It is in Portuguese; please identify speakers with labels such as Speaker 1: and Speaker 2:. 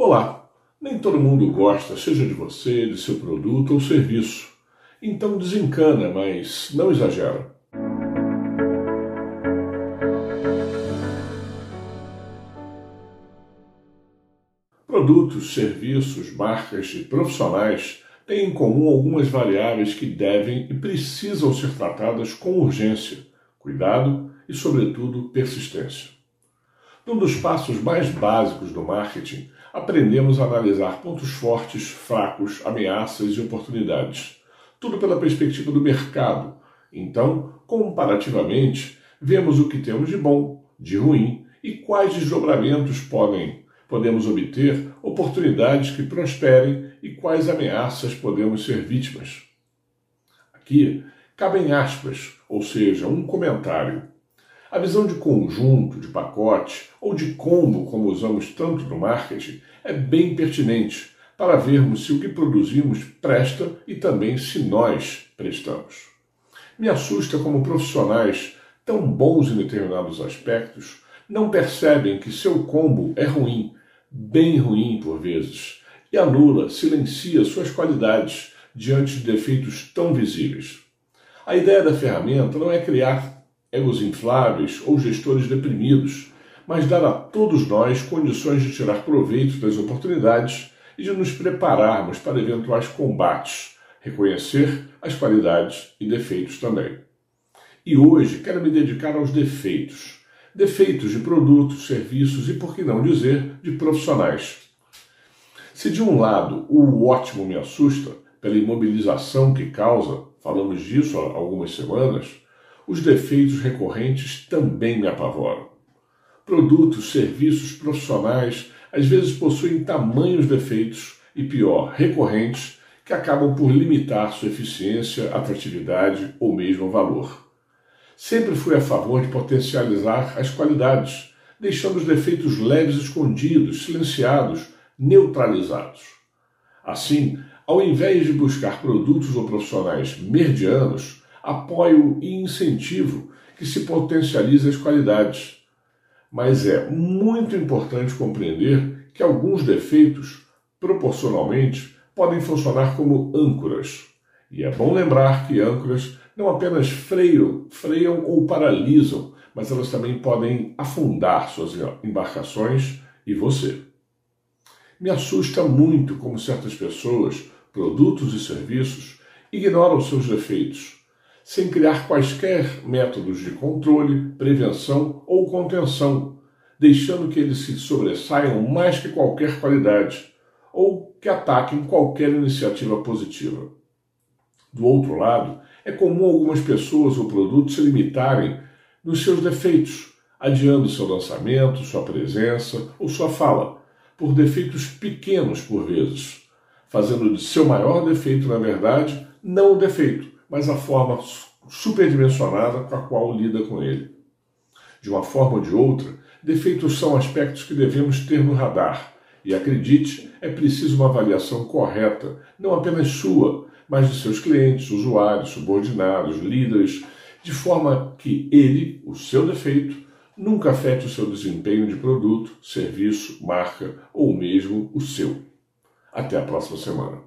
Speaker 1: Olá! Nem todo mundo gosta, seja de você, de seu produto ou serviço. Então desencana, mas não exagera. Produtos, serviços, marcas e profissionais têm em comum algumas variáveis que devem e precisam ser tratadas com urgência, cuidado e, sobretudo, persistência. Num dos passos mais básicos do marketing, aprendemos a analisar pontos fortes, fracos, ameaças e oportunidades. Tudo pela perspectiva do mercado. Então, comparativamente, vemos o que temos de bom, de ruim e quais desdobramentos podem podemos obter, oportunidades que prosperem e quais ameaças podemos ser vítimas. Aqui cabem aspas, ou seja, um comentário a visão de conjunto, de pacote ou de combo, como usamos tanto no marketing, é bem pertinente para vermos se o que produzimos presta e também se nós prestamos. Me assusta como profissionais tão bons em determinados aspectos não percebem que seu combo é ruim, bem ruim por vezes, e anula, silencia suas qualidades diante de defeitos tão visíveis. A ideia da ferramenta não é criar egos infláveis ou gestores deprimidos, mas dar a todos nós condições de tirar proveito das oportunidades e de nos prepararmos para eventuais combates, reconhecer as qualidades e defeitos também. E hoje quero me dedicar aos defeitos. Defeitos de produtos, serviços e, por que não dizer, de profissionais. Se de um lado o ótimo me assusta pela imobilização que causa, falamos disso há algumas semanas, os defeitos recorrentes também me apavoram. Produtos, serviços profissionais às vezes possuem tamanhos defeitos e, pior, recorrentes, que acabam por limitar sua eficiência, atratividade ou mesmo valor. Sempre fui a favor de potencializar as qualidades, deixando os defeitos leves escondidos, silenciados, neutralizados. Assim, ao invés de buscar produtos ou profissionais medianos, apoio e incentivo que se potencializa as qualidades. Mas é muito importante compreender que alguns defeitos, proporcionalmente, podem funcionar como âncoras. E é bom lembrar que âncoras não apenas freiam, freiam ou paralisam, mas elas também podem afundar suas embarcações e você. Me assusta muito como certas pessoas, produtos e serviços ignoram seus defeitos sem criar quaisquer métodos de controle, prevenção ou contenção, deixando que eles se sobressaiam mais que qualquer qualidade ou que ataquem qualquer iniciativa positiva. Do outro lado, é comum algumas pessoas ou produtos se limitarem nos seus defeitos, adiando seu lançamento, sua presença ou sua fala, por defeitos pequenos por vezes, fazendo de seu maior defeito, na verdade, não o defeito, mas a forma superdimensionada com a qual lida com ele. De uma forma ou de outra, defeitos são aspectos que devemos ter no radar. E acredite, é preciso uma avaliação correta, não apenas sua, mas de seus clientes, usuários, subordinados, líderes, de forma que ele, o seu defeito, nunca afete o seu desempenho de produto, serviço, marca ou mesmo o seu. Até a próxima semana.